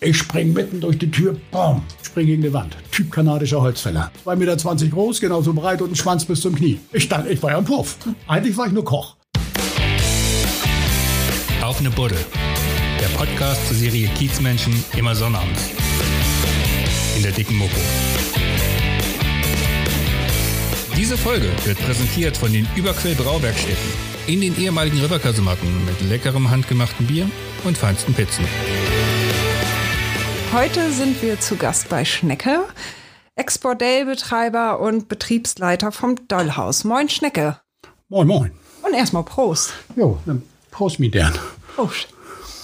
Ich spring mitten durch die Tür, bam, spring gegen die Wand. Typ kanadischer Holzfäller. 2,20 Meter groß, genauso breit und ein Schwanz bis zum Knie. Ich dachte, ich war ja ein Puff. Eigentlich war ich nur Koch. Auf eine Buddel. Der Podcast zur Serie Kiezmenschen immer sonnabends. In der dicken Mopo. Diese Folge wird präsentiert von den Überquell Brauwerkstätten in den ehemaligen Riverkasematten mit leckerem handgemachten Bier und feinsten Pizzen. Heute sind wir zu Gast bei Schnecke, Ex-Bordellbetreiber und Betriebsleiter vom Dollhaus. Moin Schnecke. Moin, moin. Und erstmal Prost. Jo, dann Prost, mi dern. Prost.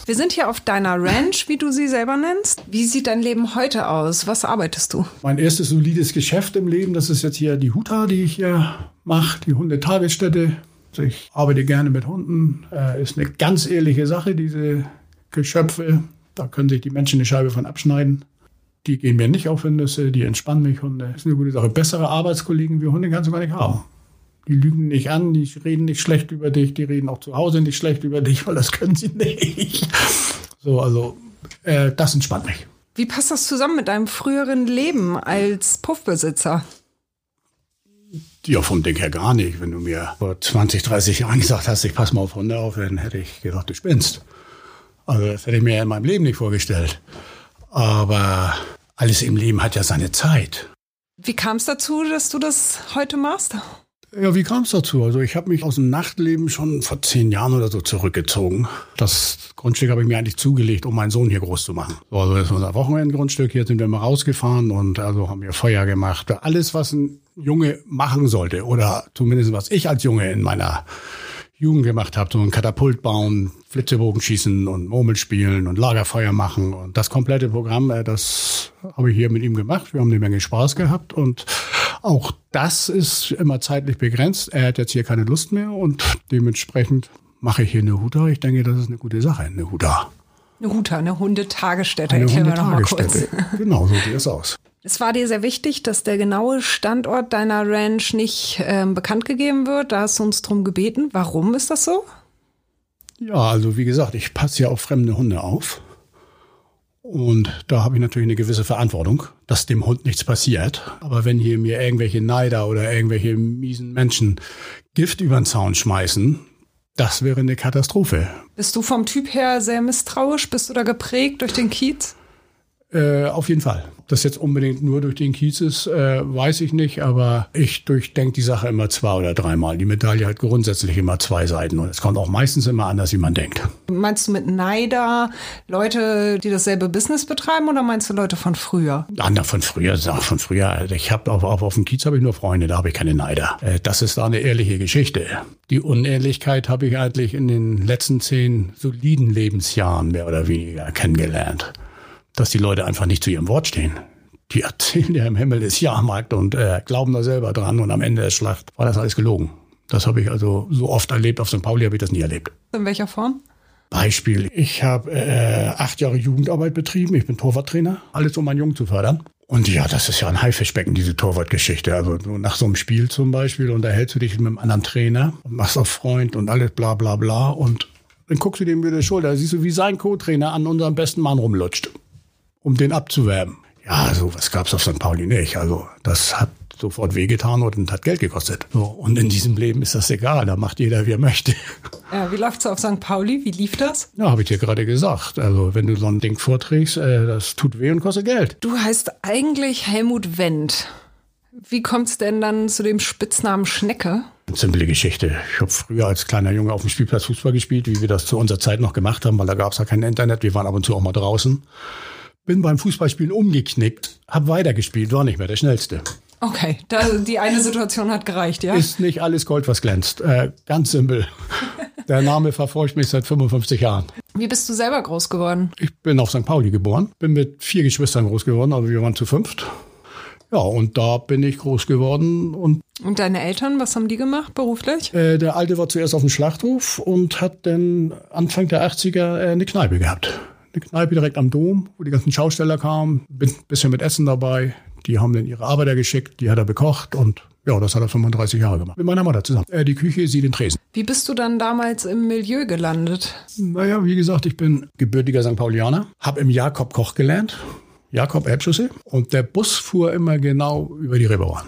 Wir sind hier auf deiner Ranch, wie du sie selber nennst. Wie sieht dein Leben heute aus? Was arbeitest du? Mein erstes solides Geschäft im Leben, das ist jetzt hier die Huta, die ich hier mache, die Hundetagesstätte. Ich arbeite gerne mit Hunden. Äh, ist eine ganz ehrliche Sache, diese Geschöpfe. Da können sich die Menschen eine Scheibe von abschneiden. Die gehen mir nicht auf die Nüsse, die entspannen mich. Hunde ist eine gute Sache. Bessere Arbeitskollegen wie Hunde kannst du gar nicht haben. Die lügen nicht an, die reden nicht schlecht über dich, die reden auch zu Hause nicht schlecht über dich, weil das können sie nicht. So, also äh, das entspannt mich. Wie passt das zusammen mit deinem früheren Leben als Puffbesitzer? Ja, vom Ding her gar nicht. Wenn du mir vor 20, 30 Jahren gesagt hast, ich pass mal auf Hunde auf, dann hätte ich gesagt, du spinnst. Also das hätte ich mir in meinem Leben nicht vorgestellt. Aber alles im Leben hat ja seine Zeit. Wie kam es dazu, dass du das heute machst? Ja, wie kam es dazu? Also ich habe mich aus dem Nachtleben schon vor zehn Jahren oder so zurückgezogen. Das Grundstück habe ich mir eigentlich zugelegt, um meinen Sohn hier groß zu machen. So, also das ist unser Wochenendgrundstück. Hier sind wir mal rausgefahren und also haben wir Feuer gemacht. Alles, was ein Junge machen sollte oder zumindest was ich als Junge in meiner Jugend gemacht habe, so ein Katapult bauen, Flitzebogen schießen und Murmel spielen und Lagerfeuer machen und das komplette Programm, äh, das habe ich hier mit ihm gemacht. Wir haben eine Menge Spaß gehabt und auch das ist immer zeitlich begrenzt. Er hat jetzt hier keine Lust mehr und dementsprechend mache ich hier eine Huta. Ich denke, das ist eine gute Sache, eine Huta. Eine Huta, eine Hundetagesstätte. Eine Erklären wir kurz. Genau, so sieht es aus. Es war dir sehr wichtig, dass der genaue Standort deiner Ranch nicht ähm, bekannt gegeben wird. Da hast du uns drum gebeten. Warum ist das so? Ja, also wie gesagt, ich passe ja auf fremde Hunde auf. Und da habe ich natürlich eine gewisse Verantwortung, dass dem Hund nichts passiert. Aber wenn hier mir irgendwelche Neider oder irgendwelche miesen Menschen Gift über den Zaun schmeißen, das wäre eine Katastrophe. Bist du vom Typ her sehr misstrauisch? Bist du da geprägt durch den Kiez? Äh, auf jeden Fall. Ob das jetzt unbedingt nur durch den Kiez ist, äh, weiß ich nicht, aber ich durchdenke die Sache immer zwei oder dreimal. Die Medaille hat grundsätzlich immer zwei Seiten und es kommt auch meistens immer anders, wie man denkt. Meinst du mit Neider Leute, die dasselbe Business betreiben oder meinst du Leute von früher? Ja, na, von früher, sag von früher. Ich habe auf, auf, auf dem Kiez habe ich nur Freunde, da habe ich keine Neider. Äh, das ist da eine ehrliche Geschichte. Die Unehrlichkeit habe ich eigentlich in den letzten zehn soliden Lebensjahren mehr oder weniger kennengelernt dass die Leute einfach nicht zu ihrem Wort stehen. Die erzählen ja im Himmel ist Jahrmarkt und äh, glauben da selber dran und am Ende der Schlacht war das alles gelogen. Das habe ich also so oft erlebt. Auf St. Pauli habe ich das nie erlebt. In welcher Form? Beispiel, ich habe äh, acht Jahre Jugendarbeit betrieben. Ich bin Torwarttrainer. Alles, um meinen Jungen zu fördern. Und ja, das ist ja ein Haifischbecken, diese Torwartgeschichte. Also nach so einem Spiel zum Beispiel unterhältst du dich mit einem anderen Trainer und machst auf Freund und alles bla bla bla. Und dann guckst du dem über die Schulter, siehst du, wie sein Co-Trainer an unserem besten Mann rumlutscht um den abzuwerben. Ja, sowas gab's auf St. Pauli nicht. Also das hat sofort wehgetan und hat Geld gekostet. So, und in diesem Leben ist das egal, da macht jeder, wie er möchte. Ja, wie läuft's auf St. Pauli? Wie lief das? Ja, habe ich dir gerade gesagt. Also wenn du so ein Ding vorträgst, äh, das tut weh und kostet Geld. Du heißt eigentlich Helmut Wendt. Wie kommt's denn dann zu dem Spitznamen Schnecke? Simple Geschichte. Ich habe früher als kleiner Junge auf dem Spielplatz Fußball gespielt, wie wir das zu unserer Zeit noch gemacht haben, weil da gab's ja kein Internet. Wir waren ab und zu auch mal draußen bin beim Fußballspielen umgeknickt, habe weitergespielt, war nicht mehr der Schnellste. Okay, da, die eine Situation hat gereicht, ja? Ist nicht alles Gold, was glänzt. Äh, ganz simpel. Der Name verfolgt mich seit 55 Jahren. Wie bist du selber groß geworden? Ich bin auf St. Pauli geboren, bin mit vier Geschwistern groß geworden, also wir waren zu fünft. Ja, und da bin ich groß geworden. Und, und deine Eltern, was haben die gemacht beruflich? Äh, der Alte war zuerst auf dem Schlachthof und hat dann Anfang der 80er äh, eine Kneipe gehabt eine Kneipe direkt am Dom, wo die ganzen Schausteller kamen, bin ein bisschen mit Essen dabei. Die haben dann ihre Arbeiter geschickt, die hat er bekocht und Ja, das hat er 35 Jahre gemacht. Mit meiner Mutter zusammen. Äh, die Küche, sie den Tresen. Wie bist du dann damals im Milieu gelandet? Naja, wie gesagt, ich bin gebürtiger St. Paulianer, habe im Jakob Koch gelernt, Jakob Erbschüsse. Und der Bus fuhr immer genau über die Reeperbahn.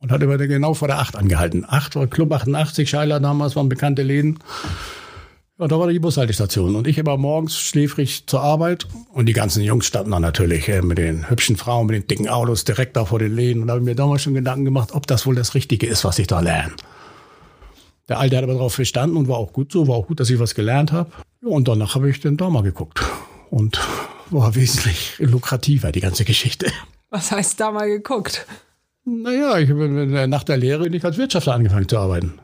Und hat immer genau vor der 8 angehalten. 8 war Club 88, Scheiler damals waren bekannte Läden. Ja, da war die Bushaltestation. Und ich immer morgens schläfrig zur Arbeit. Und die ganzen Jungs standen da natürlich äh, mit den hübschen Frauen, mit den dicken Autos direkt da vor den Läden. Und da habe ich mir damals schon Gedanken gemacht, ob das wohl das Richtige ist, was ich da lerne. Der Alte hat aber darauf verstanden und war auch gut so, war auch gut, dass ich was gelernt habe. Ja, und danach habe ich dann da mal geguckt. Und war wesentlich lukrativer, die ganze Geschichte. Was heißt da mal geguckt? Naja, ich bin nach der Lehre bin ich als Wirtschafter angefangen zu arbeiten.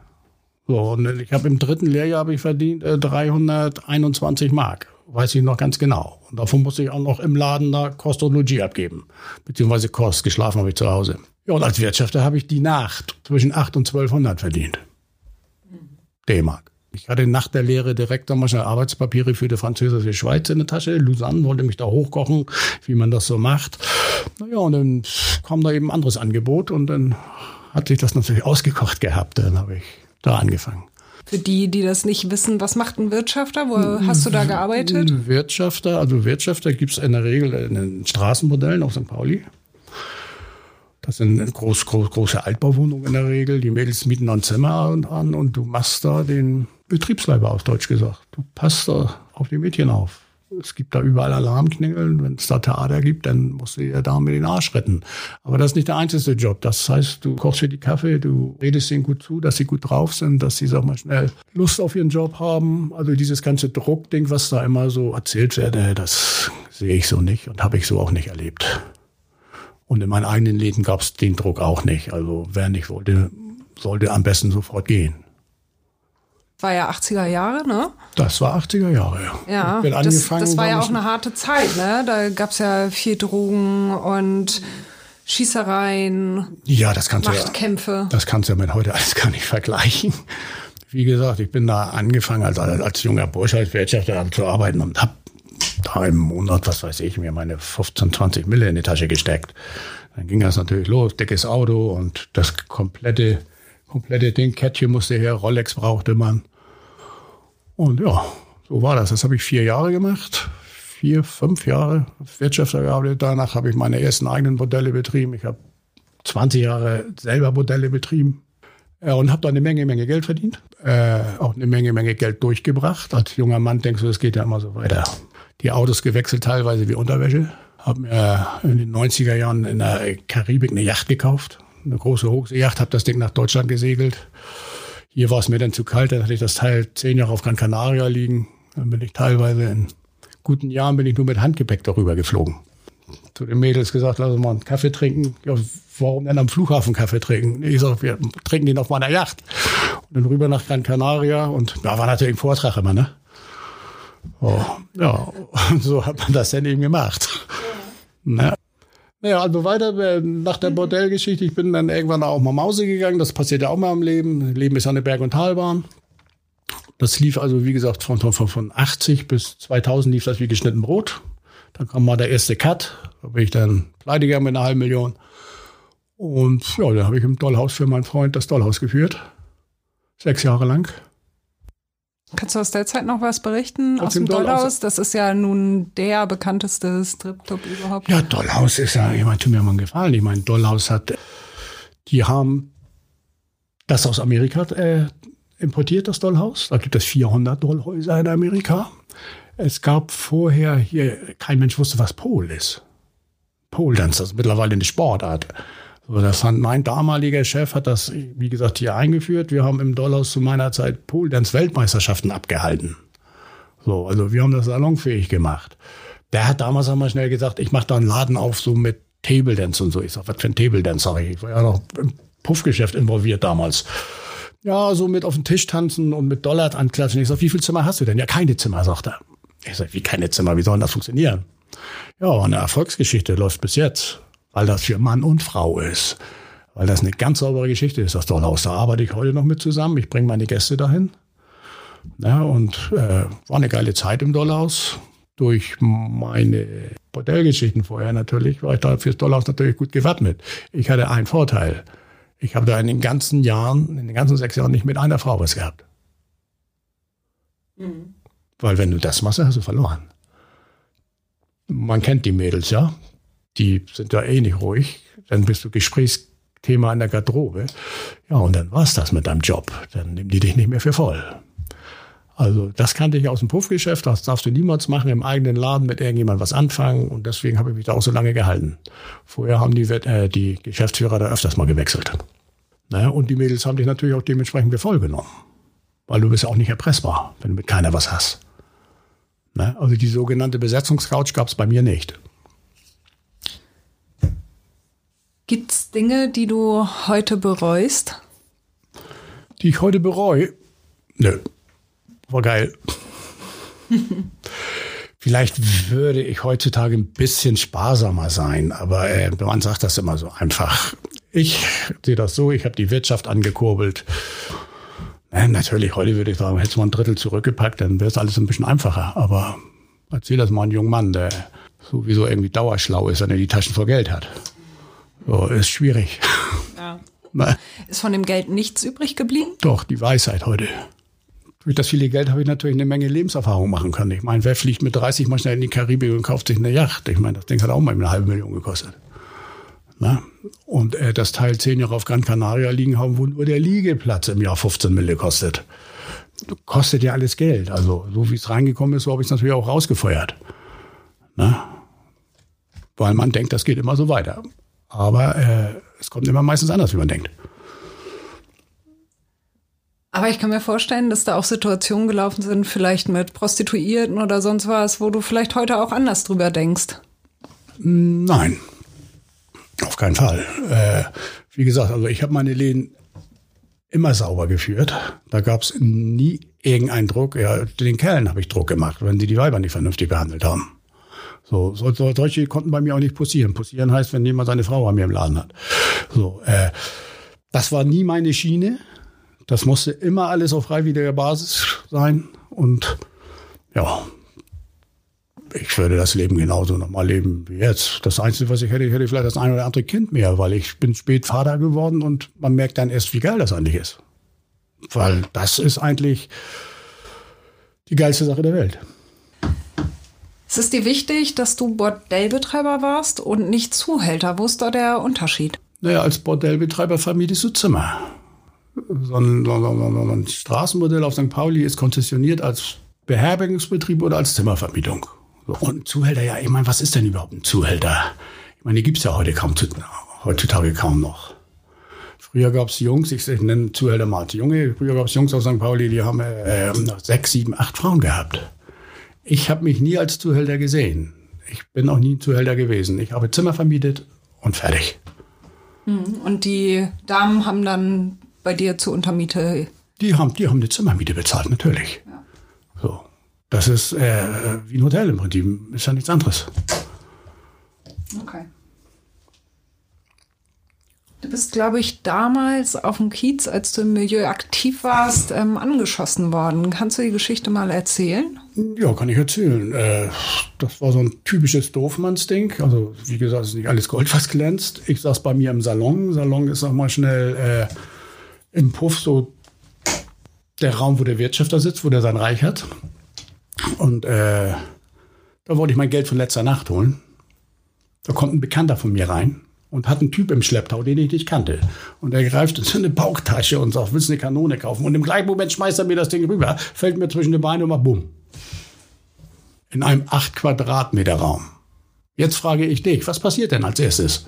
So, und ich habe im dritten Lehrjahr habe ich verdient äh, 321 Mark. Weiß ich noch ganz genau. Und davon musste ich auch noch im Laden da Kost und Logis abgeben. Beziehungsweise Kost. Geschlafen habe ich zu Hause. Ja, und als Wirtschafter habe ich die Nacht zwischen 8 und 1200 verdient. D-Mark. Ich hatte nach der Lehre direkt damals schon Arbeitspapiere für die französische Schweiz in der Tasche. Lausanne wollte mich da hochkochen, wie man das so macht. Naja, und dann kam da eben ein anderes Angebot und dann hat sich das natürlich ausgekocht gehabt. Dann habe ich da angefangen. Für die, die das nicht wissen, was macht ein Wirtschafter? Wo hast du da gearbeitet? Wirtschafter, also Wirtschafter gibt es in der Regel in den Straßenmodellen auf St. Pauli. Das sind groß, groß, große Altbauwohnungen in der Regel. Die Mädels mieten dann Zimmer an und du machst da den Betriebsleiber auf Deutsch gesagt. Du passt da auf die Mädchen auf. Es gibt da überall Alarmknängeln. Wenn es da Theater gibt, dann musst du dir da mit den Arsch retten. Aber das ist nicht der einzige Job. Das heißt, du kochst für die Kaffee, du redest ihnen gut zu, dass sie gut drauf sind, dass sie, sag mal, schnell Lust auf ihren Job haben. Also dieses ganze Druckding, was da immer so erzählt wird, das sehe ich so nicht und habe ich so auch nicht erlebt. Und in meinen eigenen Läden gab es den Druck auch nicht. Also wer nicht wollte, sollte am besten sofort gehen. War ja 80er Jahre, ne? Das war 80er Jahre, ja. Ja, bin das, angefangen, das war ja auch eine harte Zeit, ne? Da gab es ja viel Drogen und Schießereien, ja, das kannst Machtkämpfe. Ja, das kannst du ja mit heute alles gar nicht vergleichen. Wie gesagt, ich bin da angefangen als, als junger Bursche, als Wirtschaftler zu arbeiten und habe da im Monat, was weiß ich, mir meine 15, 20 Mille in die Tasche gesteckt. Dann ging das natürlich los, dickes Auto und das komplette, komplette Ding, Kettchen musste her, Rolex brauchte man. Und ja, so war das. Das habe ich vier Jahre gemacht. Vier, fünf Jahre Wirtschaftler gearbeitet. Danach habe ich meine ersten eigenen Modelle betrieben. Ich habe 20 Jahre selber Modelle betrieben. Ja, und habe da eine Menge, Menge Geld verdient. Äh, auch eine Menge, Menge Geld durchgebracht. Als junger Mann denkst du, das geht ja immer so weiter. Die Autos gewechselt, teilweise wie Unterwäsche. Habe mir in den 90er Jahren in der Karibik eine Yacht gekauft. Eine große Hochseejacht, habe das Ding nach Deutschland gesegelt. Hier war es mir dann zu kalt, dann hatte ich das Teil zehn Jahre auf Gran Canaria liegen. Dann bin ich teilweise in guten Jahren bin ich nur mit Handgepäck darüber geflogen. Zu den Mädels gesagt, lass uns mal einen Kaffee trinken. Ja, warum denn am Flughafen Kaffee trinken? Ich sage, wir trinken den auf meiner Yacht. Und dann rüber nach Gran Canaria und da war natürlich ein Vortrag immer, ne? Oh, ja, so hat man das dann eben gemacht. Ja. Naja, also weiter äh, nach der Bordellgeschichte. Ich bin dann irgendwann auch mal Mause gegangen. Das passiert ja auch mal im Leben. Leben ist eine Berg- und Talbahn. Das lief also, wie gesagt, von, von, von 80 bis 2000 lief das wie geschnitten Brot. Dann kam mal der erste Cut. Da bin ich dann pleite gegangen mit einer halben Million. Und ja, dann habe ich im Dollhaus für meinen Freund das Dollhaus geführt. Sechs Jahre lang. Kannst du aus der Zeit noch was berichten? Aus, aus dem Dollhaus? Das ist ja nun der bekannteste Stripclub überhaupt. Ja, Dollhaus ist ja, ich meine, tut mir mal gefallen. Ich meine, Dollhaus hat, die haben das aus Amerika äh, importiert, das Dollhaus. Da gibt es 400 Dollhäuser in Amerika. Es gab vorher hier, kein Mensch wusste, was Pole ist. Pole Dance, das ist mittlerweile eine Sportart. So, das hat mein damaliger Chef hat das, wie gesagt, hier eingeführt. Wir haben im Dollhaus zu meiner Zeit Pole Dance Weltmeisterschaften abgehalten. So, also wir haben das salonfähig gemacht. Der hat damals einmal schnell gesagt, ich mache da einen Laden auf, so mit Table Dance und so. Ich sag, was für ein Table Dance, sag ich. Ich war ja noch im Puffgeschäft involviert damals. Ja, so mit auf den Tisch tanzen und mit Dollar anklatschen. Ich sag, wie viel Zimmer hast du denn? Ja, keine Zimmer, sagt er. Ich sag, wie keine Zimmer? Wie soll das funktionieren? Ja, eine Erfolgsgeschichte läuft bis jetzt weil das für Mann und Frau ist. Weil das eine ganz saubere Geschichte ist, das Dollhaus. Da arbeite ich heute noch mit zusammen. Ich bringe meine Gäste dahin. Ja, und äh, war eine geile Zeit im Dollhaus. Durch meine Bordellgeschichten vorher natürlich war ich da fürs Dollhaus natürlich gut gewappnet. Ich hatte einen Vorteil. Ich habe da in den ganzen Jahren, in den ganzen sechs Jahren nicht mit einer Frau was gehabt. Mhm. Weil wenn du das machst, hast du verloren. Man kennt die Mädels, ja. Die sind da eh nicht ruhig. Dann bist du Gesprächsthema in der Garderobe. Ja, und dann war's das mit deinem Job. Dann nehmen die dich nicht mehr für voll. Also das kannte ich aus dem Puffgeschäft, das darfst du niemals machen, im eigenen Laden mit irgendjemandem was anfangen und deswegen habe ich mich da auch so lange gehalten. Vorher haben die, äh, die Geschäftsführer da öfters mal gewechselt. Naja, und die Mädels haben dich natürlich auch dementsprechend für voll genommen, weil du bist ja auch nicht erpressbar, wenn du mit keiner was hast. Naja, also die sogenannte Besetzungscouch gab es bei mir nicht. Gibt's Dinge, die du heute bereust? Die ich heute bereue? Nö war geil. Vielleicht würde ich heutzutage ein bisschen sparsamer sein, aber äh, man sagt das immer so einfach. Ich sehe das so, ich habe die Wirtschaft angekurbelt. Äh, natürlich, heute würde ich sagen, hätte man ein Drittel zurückgepackt, dann wäre es alles ein bisschen einfacher. Aber erzähl das mal einem jungen Mann, der sowieso irgendwie dauerschlau ist, wenn er die Taschen voll Geld hat. So, ist schwierig. Ja. Ist von dem Geld nichts übrig geblieben? Doch, die Weisheit heute. Durch das viele Geld habe ich natürlich eine Menge Lebenserfahrung machen können. Ich meine, wer fliegt mit 30 mal schnell in die Karibik und kauft sich eine Yacht? Ich meine, das Ding hat auch mal eine halbe Million gekostet. Na? Und äh, das Teil zehn Jahre auf Gran Canaria liegen haben, wo nur der Liegeplatz im Jahr 15 Mille kostet. Kostet ja alles Geld. Also so wie es reingekommen ist, so habe ich es natürlich auch rausgefeuert. Na? Weil man denkt, das geht immer so weiter. Aber äh, es kommt immer meistens anders, wie man denkt. Aber ich kann mir vorstellen, dass da auch Situationen gelaufen sind, vielleicht mit Prostituierten oder sonst was, wo du vielleicht heute auch anders drüber denkst. Nein, auf keinen Fall. Äh, wie gesagt, also ich habe meine Läden immer sauber geführt. Da gab es nie irgendeinen Druck. Ja, den Kerlen habe ich Druck gemacht, wenn sie die Weiber nicht vernünftig behandelt haben. So, so, so, solche konnten bei mir auch nicht passieren. Passieren heißt, wenn jemand seine Frau an mir im Laden hat. So, äh, das war nie meine Schiene. Das musste immer alles auf freiwilliger Basis sein. Und ja, ich würde das Leben genauso nochmal leben wie jetzt. Das Einzige, was ich hätte, ich hätte vielleicht das ein oder andere Kind mehr, weil ich bin spät Vater geworden und man merkt dann erst, wie geil das eigentlich ist. Weil das ist eigentlich die geilste Sache der Welt. Es ist dir wichtig, dass du Bordellbetreiber warst und nicht Zuhälter. Wo ist da der Unterschied? Naja, als Bordellbetreiber vermietest du Zimmer so ein, so, ein, Straßenmodell auf St. Pauli ist konzessioniert als Beherbergungsbetrieb oder als Zimmervermietung. Und Zuhälter, ja, ich meine, was ist denn überhaupt ein Zuhälter? Ich meine, die gibt's ja heute kaum, heutzutage kaum noch. Früher gab's Jungs, ich nenne Zuhälter mal Junge, früher gab's Jungs aus St. Pauli, die haben äh, sechs, sieben, acht Frauen gehabt. Ich habe mich nie als Zuhälter gesehen. Ich bin auch nie ein Zuhälter gewesen. Ich habe Zimmer vermietet und fertig. Hm, und die Damen haben dann bei dir zur Untermiete? Die haben, die haben eine Zimmermiete bezahlt, natürlich. Ja. So. Das ist äh, wie ein Hotel im Prinzip, ist ja nichts anderes. Okay. Du bist, glaube ich, damals auf dem Kiez, als du im Milieu aktiv warst, ähm, angeschossen worden. Kannst du die Geschichte mal erzählen? Ja, kann ich erzählen. Äh, das war so ein typisches Doofmannsding. Also, wie gesagt, es ist nicht alles Gold, was glänzt. Ich saß bei mir im Salon. Salon ist auch mal schnell äh, im Puff so der Raum, wo der Wirtschafter sitzt, wo der sein Reich hat. Und äh, da wollte ich mein Geld von letzter Nacht holen. Da kommt ein Bekannter von mir rein und hat einen Typ im Schlepptau, den ich nicht kannte. Und er greift in eine Bauchtasche und sagt, willst du eine Kanone kaufen? Und im gleichen Moment schmeißt er mir das Ding rüber, fällt mir zwischen die Beine und macht bumm. In einem acht Quadratmeter Raum. Jetzt frage ich dich, was passiert denn als erstes,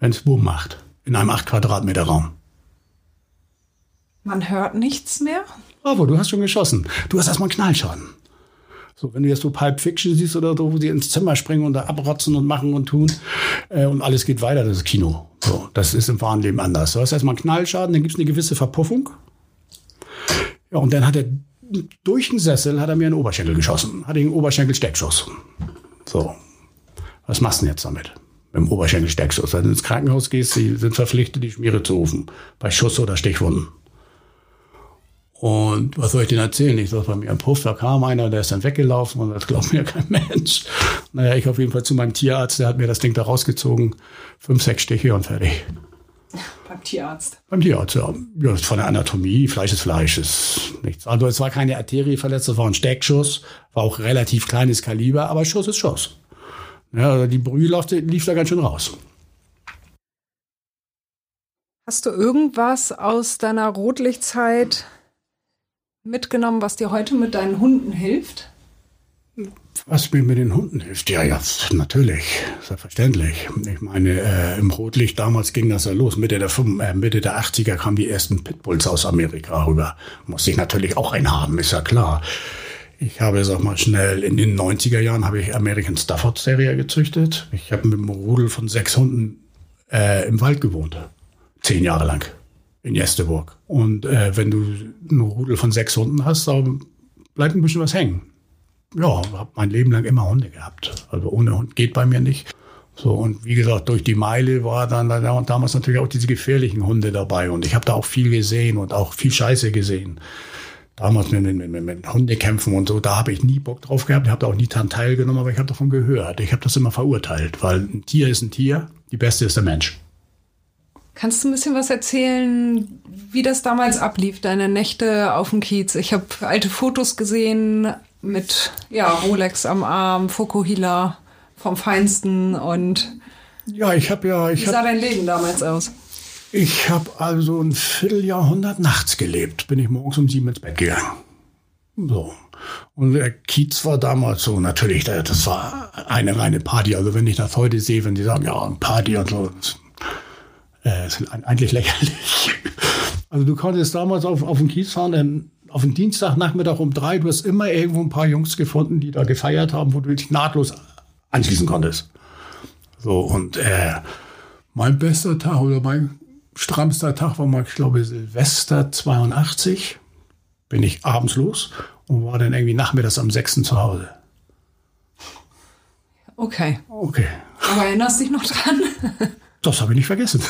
wenn es bumm macht? In einem acht Quadratmeter Raum. Man hört nichts mehr? Bravo, du hast schon geschossen. Du hast erstmal einen Knallschaden. So, wenn du jetzt so Pulp Fiction siehst oder so, wo sie ins Zimmer springen und da abrotzen und machen und tun äh, und alles geht weiter, das ist Kino. So, das ist im wahren Leben anders. Du hast erstmal einen Knallschaden, dann gibt's eine gewisse Verpuffung. Ja, und dann hat er durch den Sessel hat er mir einen Oberschenkel geschossen. Hat ihn einen Oberschenkel-Steckschuss. So. Was machst du denn jetzt damit? Mit dem Oberschenkel-Steckschuss. Wenn du ins Krankenhaus gehst, sie sind verpflichtet, die Schmiere zu rufen. Bei Schuss oder Stichwunden. Und was soll ich denn erzählen? Ich sag, bei mir im Puff, da kam einer, der ist dann weggelaufen und das glaubt mir kein Mensch. Naja, ich auf jeden Fall zu meinem Tierarzt, der hat mir das Ding da rausgezogen. Fünf, sechs Stiche und fertig. Tierarzt. Beim Tierarzt, ja. ja. Von der Anatomie, Fleisch ist Fleisch, ist nichts. Also es war keine Arterie verletzt, es war ein Steckschuss, war auch relativ kleines Kaliber, aber Schuss ist Schuss. Ja, also die Brühe lief, lief da ganz schön raus. Hast du irgendwas aus deiner Rotlichtzeit mitgenommen, was dir heute mit deinen Hunden hilft? Was mir mit den Hunden hilft? Ja, ja, natürlich, selbstverständlich. Ich meine, äh, im Rotlicht damals ging das ja los. Mitte der, äh, Mitte der 80er kamen die ersten Pitbulls aus Amerika rüber. Musste ich natürlich auch einen haben, ist ja klar. Ich habe, sag mal schnell, in den 90er Jahren habe ich American Stafford Terrier gezüchtet. Ich habe mit einem Rudel von sechs Hunden äh, im Wald gewohnt. Zehn Jahre lang. In Jesteburg. Und äh, wenn du einen Rudel von sechs Hunden hast, dann bleibt ein bisschen was hängen ja, habe mein Leben lang immer Hunde gehabt. Also ohne Hund geht bei mir nicht. So, und wie gesagt, durch die Meile war dann, dann damals natürlich auch diese gefährlichen Hunde dabei. Und ich habe da auch viel gesehen und auch viel Scheiße gesehen. Damals mit, mit, mit, mit Hundekämpfen und so, da habe ich nie Bock drauf gehabt. Ich habe da auch nie daran teilgenommen, aber ich habe davon gehört. Ich habe das immer verurteilt, weil ein Tier ist ein Tier, die Beste ist der Mensch. Kannst du ein bisschen was erzählen, wie das damals ablief, deine Nächte auf dem Kiez? Ich habe alte Fotos gesehen, mit ja, Rolex am Arm, Fokuhila vom Feinsten und ja, ich habe ja, ich wie sah hab, dein Leben damals aus? Ich habe also ein Vierteljahrhundert nachts gelebt. Bin ich morgens um sieben ins Bett gegangen. So. Und der Kiez war damals so, natürlich, das war eine reine Party. Also wenn ich das heute sehe, wenn die sagen, ja, Party und so, das, äh, ist eigentlich lächerlich. Also du konntest damals auf, auf den Kiez fahren, dann auf den Dienstagnachmittag um drei, du hast immer irgendwo ein paar Jungs gefunden, die da gefeiert haben, wo du dich nahtlos anschließen konntest. So, und äh, mein bester Tag oder mein strammster Tag war mal, ich glaube, Silvester 82. Bin ich abends los und war dann irgendwie nachmittags am 6. zu Hause. Okay. Okay. Aber erinnerst dich noch dran? Das habe ich nicht vergessen.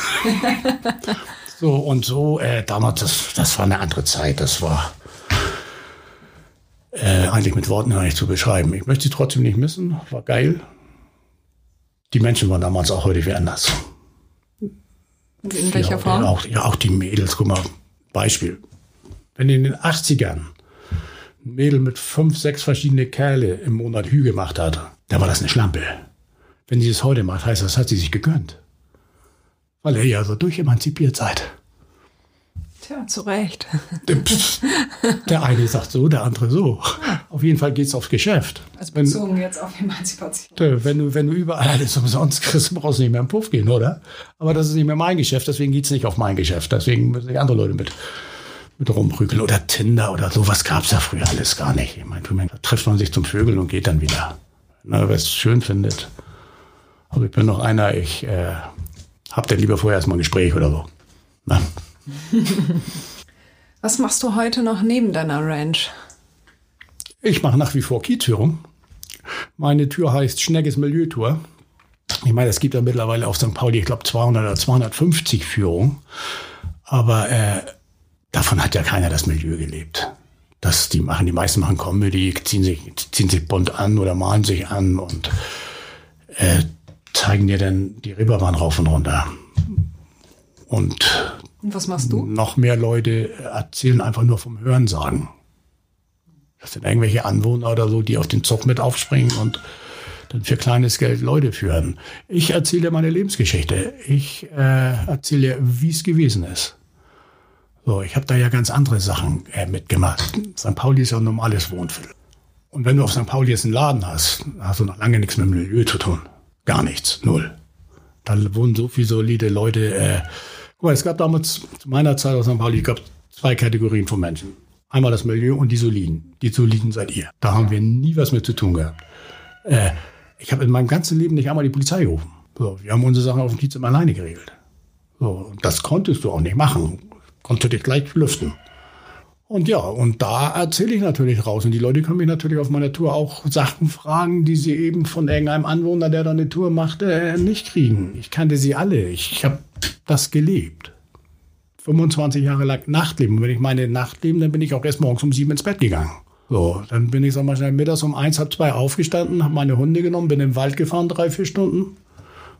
so und so, äh, damals, das, das war eine andere Zeit. Das war, äh, eigentlich mit Worten gar nicht zu beschreiben. Ich möchte sie trotzdem nicht missen, war geil. Die Menschen waren damals auch heute wie anders. In welcher ja, Form? Auch, ja, auch die Mädels, guck mal, Beispiel. Wenn in den 80ern ein Mädel mit fünf, sechs verschiedene Kerle im Monat Hü gemacht hat, dann war das eine Schlampe. Wenn sie es heute macht, heißt das, hat sie sich gegönnt. Weil ihr ja so durchemanzipiert seid. Tja, zu Recht. Der eine sagt so, der andere so. Auf jeden Fall geht es aufs Geschäft. Also bezogen wenn, jetzt auf Emanzipation. Wenn du, wenn du überall alles umsonst kriegst, brauchst du nicht mehr im Puff gehen, oder? Aber das ist nicht mehr mein Geschäft, deswegen geht es nicht auf mein Geschäft. Deswegen müssen sich andere Leute mit, mit rumprügeln. Oder Tinder oder sowas gab es ja früher alles gar nicht. Ich meine, da trifft man sich zum Vögeln und geht dann wieder. Na, wer es schön findet. Also ich bin noch einer, ich äh, hab dann lieber vorher erstmal ein Gespräch oder so. Na? Was machst du heute noch neben deiner Ranch? Ich mache nach wie vor Kiezführung. Meine Tür heißt Schnegges Milieutour. Ich meine, es gibt ja mittlerweile auf St. Pauli, ich glaube, 200 oder 250 Führungen. Aber äh, davon hat ja keiner das Milieu gelebt. Das, die machen, die meisten machen Comedy, ziehen sich, ziehen sich bunt an oder malen sich an und äh, zeigen dir dann die Ripperbahn rauf und runter. Und und was machst du? Noch mehr Leute erzählen einfach nur vom Hörensagen. Das sind irgendwelche Anwohner oder so, die auf den Zug mit aufspringen und dann für kleines Geld Leute führen. Ich erzähle meine Lebensgeschichte. Ich äh, erzähle, wie es gewesen ist. So, ich habe da ja ganz andere Sachen äh, mitgemacht. St. Pauli ist ja ein normales Wohnviertel. Und wenn du auf St. Pauli jetzt einen Laden hast, hast du noch lange nichts mit dem Milieu zu tun. Gar nichts, null. Da wohnen so viele solide Leute. Äh, Guck mal, es gab damals zu meiner Zeit aus St. Pauli, gab zwei Kategorien von Menschen. Einmal das Milieu und die Soliden. Die Soliden seid ihr. Da haben wir nie was mit zu tun gehabt. Äh, ich habe in meinem ganzen Leben nicht einmal die Polizei gerufen. So, wir haben unsere Sachen auf dem Kiez immer alleine geregelt. So, das konntest du auch nicht machen. Konntest dich gleich lüften. Und ja, und da erzähle ich natürlich raus. Und die Leute können mich natürlich auf meiner Tour auch Sachen fragen, die sie eben von irgendeinem Anwohner, der da eine Tour macht, äh, nicht kriegen. Ich kannte sie alle. Ich, habe das gelebt. 25 Jahre lang Nachtleben. Und wenn ich meine Nachtleben, dann bin ich auch erst morgens um sieben ins Bett gegangen. So, dann bin ich, sag mal, schnell mittags um eins, halb zwei aufgestanden, habe meine Hunde genommen, bin im Wald gefahren, drei, vier Stunden.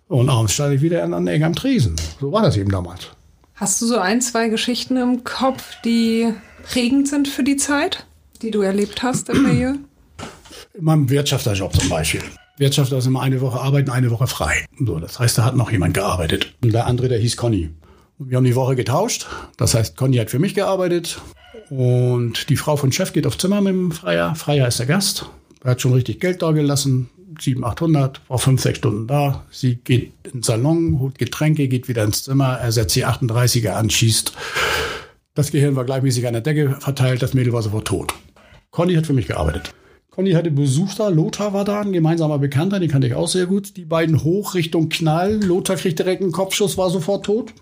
Und abends stand ich wieder an, an irgendeinem Tresen. So war das eben damals. Hast du so ein, zwei Geschichten im Kopf, die prägend sind für die Zeit, die du erlebt hast im Milieu? In meinem Wirtschafterjob zum Beispiel. Wirtschafter ist immer eine Woche arbeiten, eine Woche frei. So, das heißt, da hat noch jemand gearbeitet. Und der andere, der hieß Conny. Wir haben die Woche getauscht. Das heißt, Conny hat für mich gearbeitet. Und die Frau von Chef geht auf Zimmer mit dem Freier. Freier ist der Gast. Er hat schon richtig Geld da gelassen. 700, 800, war fünf, sechs Stunden da. Sie geht in den Salon, holt Getränke, geht wieder ins Zimmer. Er setzt die 38er an, schießt. Das Gehirn war gleichmäßig an der Decke verteilt. Das Mädel war sofort tot. Conny hat für mich gearbeitet. Conny hatte Besuch da, Lothar war da, ein gemeinsamer Bekannter, den kannte ich auch sehr gut. Die beiden hoch Richtung Knall. Lothar kriegt direkt einen Kopfschuss, war sofort tot.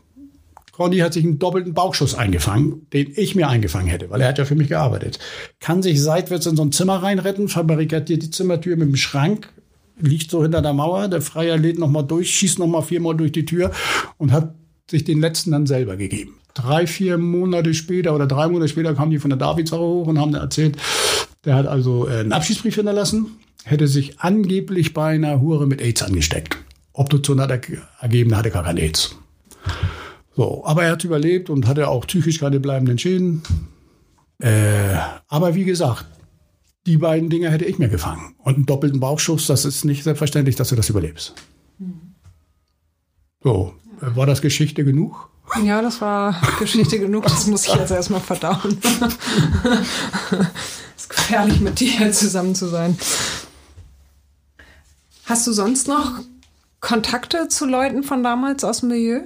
Conny hat sich einen doppelten Bauchschuss eingefangen, den ich mir eingefangen hätte, weil er hat ja für mich gearbeitet. Kann sich seitwärts in so ein Zimmer reinretten, verbarrikadiert die Zimmertür mit dem Schrank, liegt so hinter der Mauer, der Freier lädt nochmal durch, schießt nochmal viermal durch die Tür und hat sich den letzten dann selber gegeben. Drei, vier Monate später oder drei Monate später kamen die von der Davidsau hoch und haben erzählt, der hat also äh, einen Abschiedsbrief hinterlassen, hätte sich angeblich bei einer Hure mit AIDS angesteckt. Obduktion hat er ergeben, hatte gar kein AIDS. So, aber er hat überlebt und hatte auch psychisch keine bleibenden Schäden. Äh, aber wie gesagt, die beiden Dinge hätte ich mir gefangen. Und einen doppelten Bauchschuss, das ist nicht selbstverständlich, dass du das überlebst. So, äh, war das Geschichte genug? Ja, das war Geschichte genug. Das muss ich jetzt erstmal verdauen. ist gefährlich, mit dir zusammen zu sein. Hast du sonst noch Kontakte zu Leuten von damals aus dem Milieu?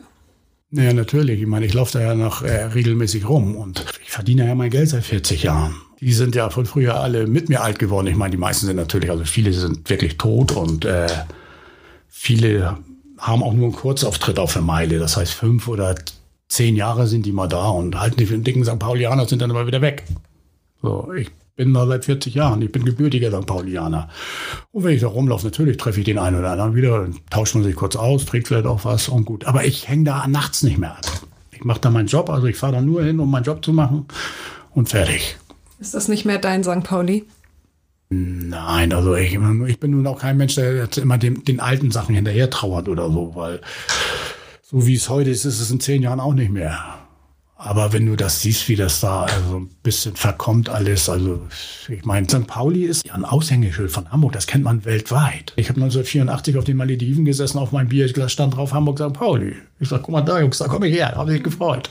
Naja, natürlich. Ich meine, ich laufe da ja noch äh, regelmäßig rum und ich verdiene ja mein Geld seit 40 Jahren. Die sind ja von früher alle mit mir alt geworden. Ich meine, die meisten sind natürlich, also viele sind wirklich tot und äh, viele haben auch nur einen Kurzauftritt auf der Meile. Das heißt, fünf oder zehn Jahre sind die mal da und halten die für den dicken St. Paulianer, sind dann aber wieder weg. So, ich bin da seit 40 Jahren. Ich bin gebürtiger St. Paulianer. Und wenn ich da rumlaufe, natürlich treffe ich den einen oder anderen wieder, dann tauscht man sich kurz aus, trinkt vielleicht auch was und gut. Aber ich hänge da nachts nicht mehr ab. Ich mache da meinen Job, also ich fahre da nur hin, um meinen Job zu machen und fertig. Ist das nicht mehr dein St. Pauli? Nein, also ich, ich bin nun auch kein Mensch, der jetzt immer den, den alten Sachen hinterher trauert oder so, weil so wie es heute ist, ist es in zehn Jahren auch nicht mehr. Aber wenn du das siehst, wie das da also ein bisschen verkommt alles, also ich meine, St. Pauli ist ja ein Aushängeschild von Hamburg, das kennt man weltweit. Ich habe 1984 auf den Malediven gesessen, auf meinem Bierglas stand drauf Hamburg St. Pauli. Ich sag, guck mal da, Jungs, da komme ich her, habe mich gefreut.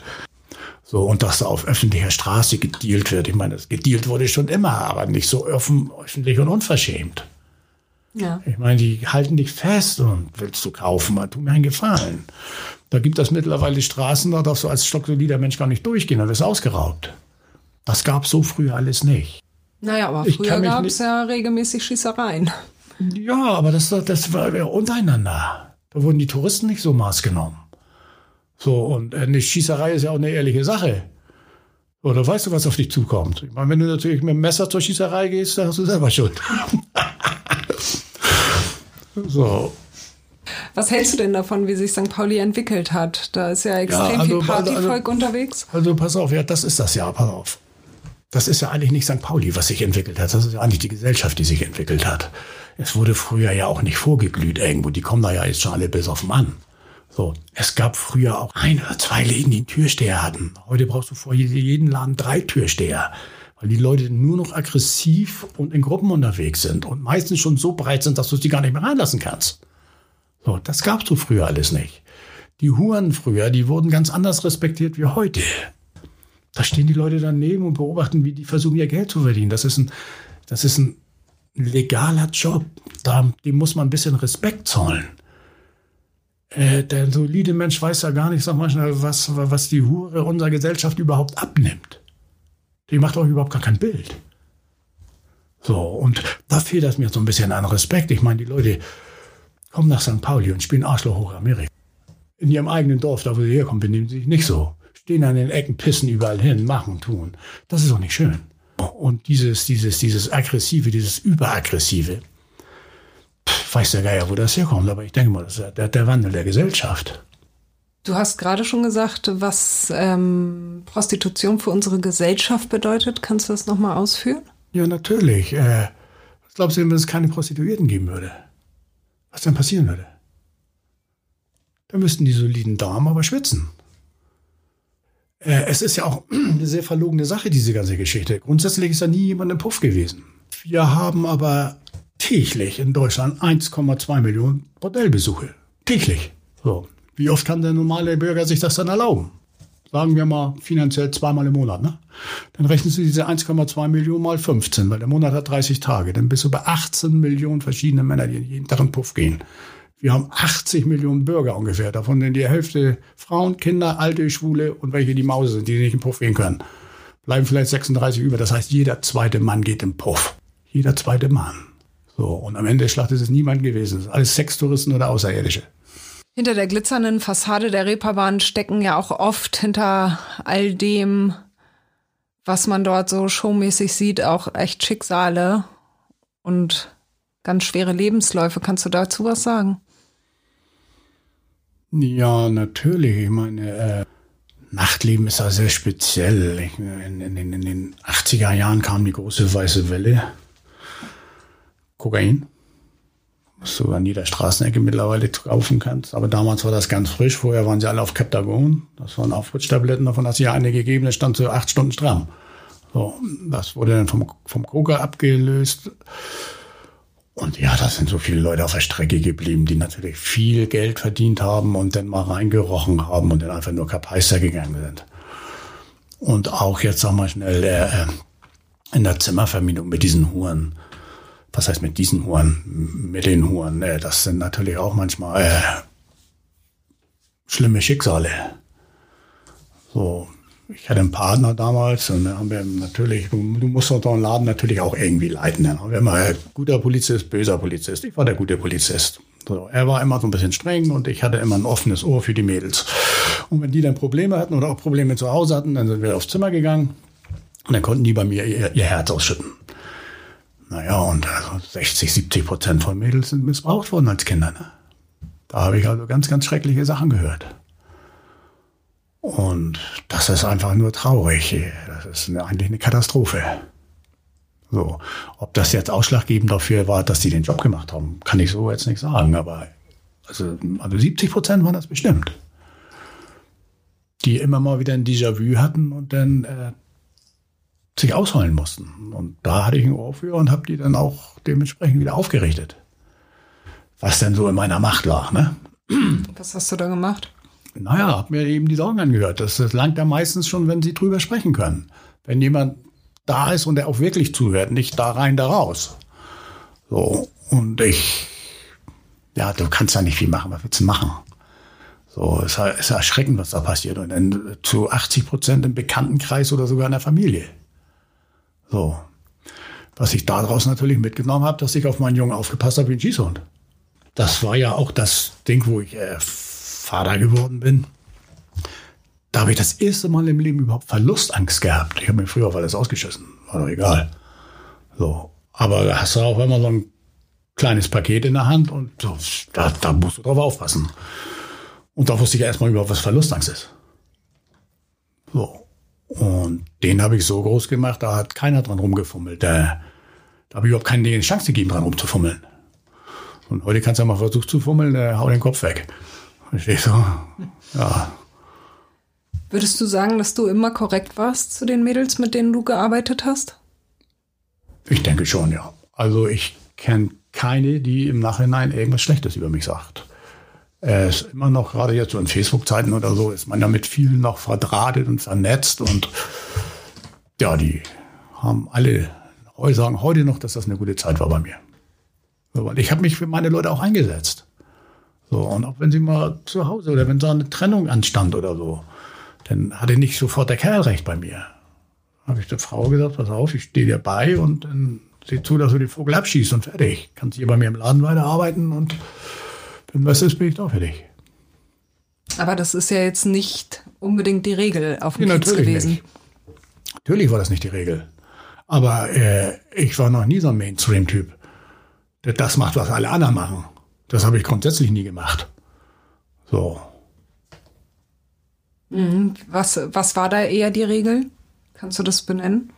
So, und dass da auf öffentlicher Straße gedealt wird. Ich meine, das gedealt wurde schon immer, aber nicht so offen, öffentlich und unverschämt. Ja. Ich meine, die halten dich fest und willst du kaufen, tu mir einen Gefallen. Da gibt es mittlerweile Straßen, da darfst du als stocksolider Mensch gar nicht durchgehen, da wirst du ausgeraubt. Das gab so früher alles nicht. Naja, aber früher gab es ja regelmäßig Schießereien. Ja, aber das, das war ja untereinander. Da wurden die Touristen nicht so maßgenommen. So, und eine Schießerei ist ja auch eine ehrliche Sache. Oder weißt du, was auf dich zukommt? Ich meine, wenn du natürlich mit dem Messer zur Schießerei gehst, dann hast du selber Schuld. so. Was hältst du denn davon, wie sich St. Pauli entwickelt hat? Da ist ja extrem ja, also, viel Partyvolk also, also, unterwegs. Also pass auf, ja, das ist das ja, pass auf. Das ist ja eigentlich nicht St. Pauli, was sich entwickelt hat. Das ist ja eigentlich die Gesellschaft, die sich entwickelt hat. Es wurde früher ja auch nicht vorgeglüht irgendwo. Die kommen da ja jetzt schon alle bis auf den Mann. So, es gab früher auch ein oder zwei Läden, die einen Türsteher hatten. Heute brauchst du vor jedem Laden drei Türsteher, weil die Leute nur noch aggressiv und in Gruppen unterwegs sind und meistens schon so breit sind, dass du sie gar nicht mehr reinlassen kannst. So, das gab's so früher alles nicht. Die Huren früher, die wurden ganz anders respektiert wie heute. Da stehen die Leute daneben und beobachten, wie die versuchen, ihr Geld zu verdienen. Das ist ein, das ist ein legaler Job. Da, dem muss man ein bisschen Respekt zollen. Äh, der solide Mensch weiß ja gar nicht, sag mal schnell, was, was die Hure unserer Gesellschaft überhaupt abnimmt. Die macht auch überhaupt gar kein Bild. So, und da fehlt es mir so ein bisschen an Respekt. Ich meine, die Leute kommen nach St. Pauli und spielen Arschloch hoch Amerika. In ihrem eigenen Dorf, da wo sie herkommen, benehmen sie sich nicht so. Stehen an den Ecken, pissen überall hin, machen, tun. Das ist doch nicht schön. Und dieses, dieses, dieses Aggressive, dieses Überaggressive, weiß der Geier, wo das herkommt, aber ich denke mal, das ist der, der Wandel der Gesellschaft. Du hast gerade schon gesagt, was ähm, Prostitution für unsere Gesellschaft bedeutet. Kannst du das nochmal ausführen? Ja, natürlich. Äh, was glaubst du wenn es keine Prostituierten geben würde? Was dann passieren würde? Da müssten die soliden Damen aber schwitzen. Äh, es ist ja auch eine sehr verlogene Sache, diese ganze Geschichte. Grundsätzlich ist da nie jemand im Puff gewesen. Wir haben aber täglich in Deutschland 1,2 Millionen Bordellbesuche. Täglich. So. Wie oft kann der normale Bürger sich das dann erlauben? Sagen wir mal finanziell zweimal im Monat, ne? Dann rechnest du diese 1,2 Millionen mal 15, weil der Monat hat 30 Tage. Dann bist du bei 18 Millionen verschiedene Männer, die jeden Tag in den Puff gehen. Wir haben 80 Millionen Bürger ungefähr, davon sind die Hälfte Frauen, Kinder, Alte, Schwule und welche die Mause sind, die nicht im Puff gehen können. Bleiben vielleicht 36 über. Das heißt, jeder zweite Mann geht im Puff. Jeder zweite Mann. So, und am Ende der Schlacht ist es niemand gewesen. Das sind alles Sextouristen oder Außerirdische. Hinter der glitzernden Fassade der Reeperbahn stecken ja auch oft hinter all dem, was man dort so showmäßig sieht, auch echt Schicksale und ganz schwere Lebensläufe. Kannst du dazu was sagen? Ja, natürlich. Ich meine, äh, Nachtleben ist ja sehr speziell. Ich, in, in, in, den 80er Jahren kam die große weiße Welle. Kokain. Was du an jeder Straßenecke mittlerweile kaufen kannst. Aber damals war das ganz frisch. Vorher waren sie alle auf Captagon. Das waren Aufputschtabletten. Davon hat sich eine gegeben. Das stand so acht Stunden stramm. So, das wurde dann vom, vom Coca abgelöst. Und ja, da sind so viele Leute auf der Strecke geblieben, die natürlich viel Geld verdient haben und dann mal reingerochen haben und dann einfach nur Kapeister gegangen sind. Und auch jetzt sag mal schnell äh, in der Zimmervermietung mit diesen Huren. Was heißt mit diesen Huren? Mit den Huren. Äh, das sind natürlich auch manchmal äh, schlimme Schicksale. So, ich hatte einen Partner damals und dann haben wir natürlich, du, du musst doch einen Laden natürlich auch irgendwie leiten. Dann haben wir immer guter Polizist, böser Polizist. Ich war der gute Polizist. So, er war immer so ein bisschen streng und ich hatte immer ein offenes Ohr für die Mädels. Und wenn die dann Probleme hatten oder auch Probleme zu Hause hatten, dann sind wir aufs Zimmer gegangen und dann konnten die bei mir ihr, ihr Herz ausschütten. Naja, und also 60, 70 Prozent von Mädels sind missbraucht worden als Kinder. Ne? Da habe ich also ganz, ganz schreckliche Sachen gehört. Und das ist einfach nur traurig. Das ist eine, eigentlich eine Katastrophe. So, ob das jetzt ausschlaggebend dafür war, dass sie den Job gemacht haben, kann ich so jetzt nicht sagen. Aber also, also 70 Prozent waren das bestimmt, die immer mal wieder ein Déjà-vu hatten und dann äh, sich ausholen mussten. Und da hatte ich ein Ohr für und habe die dann auch dementsprechend wieder aufgerichtet. Was denn so in meiner Macht lag. Ne? Was hast du da gemacht? Naja, hab mir eben die Sorgen angehört. Das, das langt ja meistens schon, wenn sie drüber sprechen können. Wenn jemand da ist und der auch wirklich zuhört, nicht da rein, da raus. So, und ich, ja, du kannst ja nicht viel machen. Was willst du machen? So, es ist erschreckend, was da passiert. Und dann zu 80 Prozent im Bekanntenkreis oder sogar in der Familie. So. Was ich daraus natürlich mitgenommen habe, dass ich auf meinen Jungen aufgepasst habe wie ein Schießhund. Das war ja auch das Ding, wo ich äh, Vater geworden bin, da habe ich das erste Mal im Leben überhaupt Verlustangst gehabt. Ich habe mir früher auf alles ausgeschissen. War doch egal. So. Aber da hast du auch immer so ein kleines Paket in der Hand und so, da, da musst du drauf aufpassen. Und da wusste ich erstmal überhaupt, was Verlustangst ist. So. Und den habe ich so groß gemacht, da hat keiner dran rumgefummelt. Da, da habe ich überhaupt keine Chance gegeben, dran rumzufummeln. Und heute kannst du ja mal versuchen zu fummeln, der hau den Kopf weg. Verstehst du? Ja. Würdest du sagen, dass du immer korrekt warst zu den Mädels, mit denen du gearbeitet hast? Ich denke schon, ja. Also ich kenne keine, die im Nachhinein irgendwas Schlechtes über mich sagt. Es ist immer noch, gerade jetzt so in Facebook-Zeiten oder so, ist man ja mit vielen noch verdrahtet und vernetzt und ja, die haben alle sagen heute noch, dass das eine gute Zeit war bei mir. So, weil ich habe mich für meine Leute auch eingesetzt. So, und auch wenn sie mal zu Hause oder wenn so eine Trennung anstand oder so, dann hatte nicht sofort der Kerl recht bei mir. Habe ich der Frau gesagt, pass auf, ich stehe dir bei und dann sieh zu, dass du den Vogel abschießt und fertig. Kannst hier bei mir im Laden weiterarbeiten und wenn was ist, bin ich für dich. Aber das ist ja jetzt nicht unbedingt die Regel auf dem ja, Kiez gewesen. Nicht. Natürlich war das nicht die Regel. Aber äh, ich war noch nie so ein Mainstream-Typ, der das macht, was alle anderen machen. Das habe ich grundsätzlich nie gemacht. So. Mhm. Was, was war da eher die Regel? Kannst du das benennen?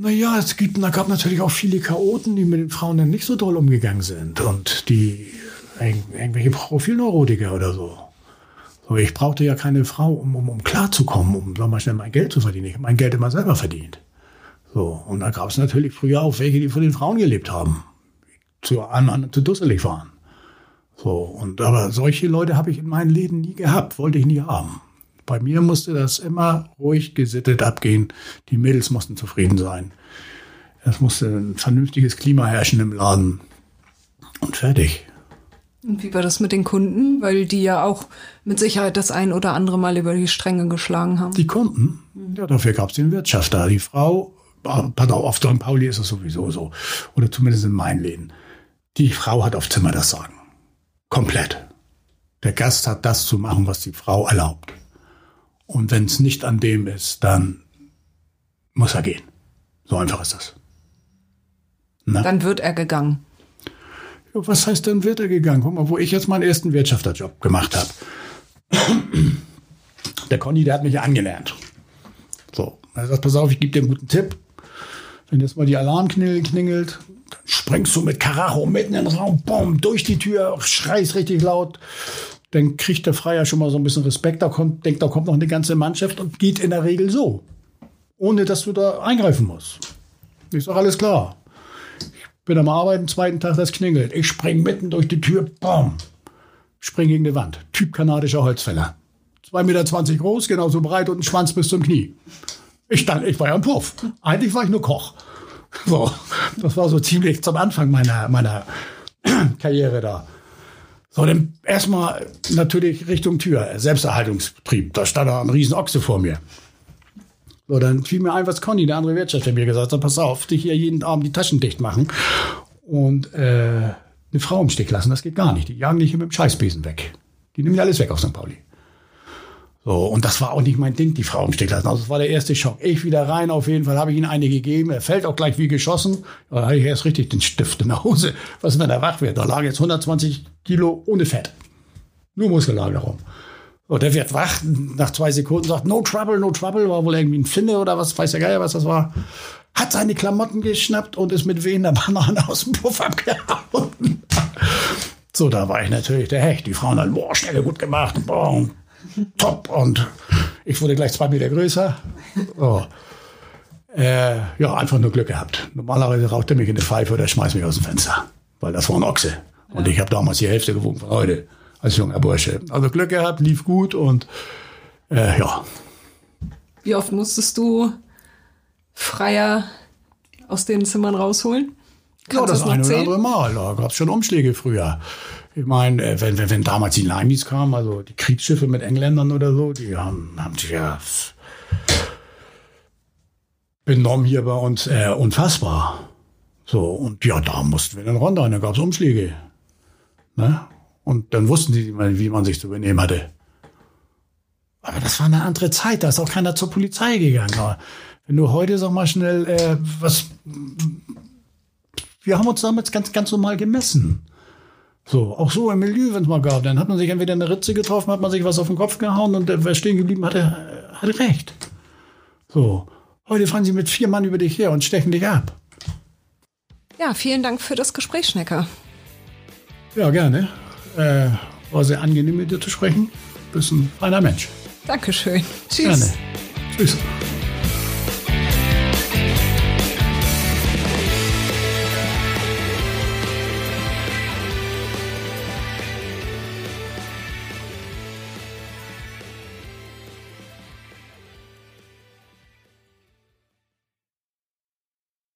Naja, es gibt, da gab natürlich auch viele Chaoten, die mit den Frauen dann nicht so doll umgegangen sind und die irgendwelche Profilneurotiker oder so. So, ich brauchte ja keine Frau, um, um, um klarzukommen, um sag mal schnell mein Geld zu verdienen. Ich habe mein Geld immer selber verdient. So, und da gab es natürlich früher auch welche, die von den Frauen gelebt haben, zu einem zu dusselig waren. So, und aber solche Leute habe ich in meinem Leben nie gehabt, wollte ich nie haben. Bei mir musste das immer ruhig gesittet abgehen. Die Mädels mussten zufrieden sein. Es musste ein vernünftiges Klima herrschen im Laden. Und fertig. Und wie war das mit den Kunden? Weil die ja auch mit Sicherheit das ein oder andere Mal über die Stränge geschlagen haben. Die Kunden? Ja, dafür gab es den Wirtschafter. Die Frau, pass auf, St. Pauli ist es sowieso so. Oder zumindest in meinen Läden. Die Frau hat auf Zimmer das Sagen. Komplett. Der Gast hat das zu machen, was die Frau erlaubt. Und wenn es nicht an dem ist, dann muss er gehen. So einfach ist das. Na? Dann wird er gegangen. Ja, was heißt dann wird er gegangen? Guck mal, wo ich jetzt meinen ersten Wirtschafterjob gemacht habe. Der Conny, der hat mich ja angelernt. So, er sagt, pass auf, ich gebe dir einen guten Tipp. Wenn jetzt mal die Alarm klingelt, dann sprengst du mit Karacho mitten in den Raum, boom, durch die Tür, schreist richtig laut. Dann kriegt der Freier schon mal so ein bisschen Respekt. Da kommt, denkt, da kommt noch eine ganze Mannschaft und geht in der Regel so. Ohne dass du da eingreifen musst. Ist doch alles klar. Ich bin am Arbeiten, zweiten Tag, das klingelt. Ich spring mitten durch die Tür, boom. Spring gegen die Wand. Typ kanadischer Holzfäller. 2,20 Meter groß, genauso breit und ein Schwanz bis zum Knie. Ich stand, ich war ja ein Puff. Eigentlich war ich nur Koch. So, das war so ziemlich zum Anfang meiner, meiner Karriere da. So, dann erstmal natürlich Richtung Tür, Selbsterhaltungsbetrieb. Da stand da ein riesen Ochse vor mir. So, dann fiel mir ein, was Conny, der andere Wirtschafter, mir gesagt hat, pass auf, dich hier jeden Abend die Taschen dicht machen und äh, eine Frau im Stich lassen, das geht gar nicht. Die jagen dich hier mit dem Scheißbesen weg. Die nehmen dir alles weg auf St. Pauli. So, und das war auch nicht mein Ding, die Frau im Stich lassen. Also das war der erste Schock. Ich wieder rein, auf jeden Fall habe ich ihm eine gegeben. Er fällt auch gleich wie geschossen. Da habe ich erst richtig den Stift in der Hose. Was ist, wenn er wach wird? Da lag jetzt 120 Kilo ohne Fett. Nur Muskellagerung. So, der wird wach, nach zwei Sekunden sagt, no trouble, no trouble, war wohl irgendwie ein Finne oder was, weiß der Geier, was das war. Hat seine Klamotten geschnappt und ist mit wehender Banane aus dem Puff abgehauen. so, da war ich natürlich der Hecht. Die Frauen dann, boah, schnell, gut gemacht, boah, top. Und ich wurde gleich zwei Meter größer. Oh. Äh, ja, einfach nur Glück gehabt. Normalerweise raucht er mich in die Pfeife oder schmeißt mich aus dem Fenster. Weil das war ein Ochse. Und ich habe damals die Hälfte gewogen von heute als junger Bursche. Also Glück gehabt, lief gut und äh, ja. Wie oft musstest du Freier aus den Zimmern rausholen? Kannst ja, das, das eine oder andere Mal. Da gab es schon Umschläge früher. Ich meine, äh, wenn, wenn, wenn damals die Limeys kamen, also die Kriegsschiffe mit Engländern oder so, die haben, haben sich ja benommen hier bei uns äh, unfassbar. So, und ja, da mussten wir dann runter, da gab es Umschläge. Ne? Und dann wussten sie, wie man sich zu benehmen hatte. Aber das war eine andere Zeit, da ist auch keiner zur Polizei gegangen. Aber wenn du heute, sag mal schnell, äh, was. Wir haben uns damals ganz, ganz normal gemessen. So, auch so im Milieu, wenn es mal gab. Dann hat man sich entweder eine Ritze getroffen, hat man sich was auf den Kopf gehauen und wer stehen geblieben hatte, hatte recht. So, heute fahren sie mit vier Mann über dich her und stechen dich ab. Ja, vielen Dank für das Gespräch, Schnecker. Ja, gerne. Äh, war sehr angenehm, mit dir zu sprechen. Du bist ein feiner Mensch. Dankeschön. Tschüss. Gerne. Tschüss.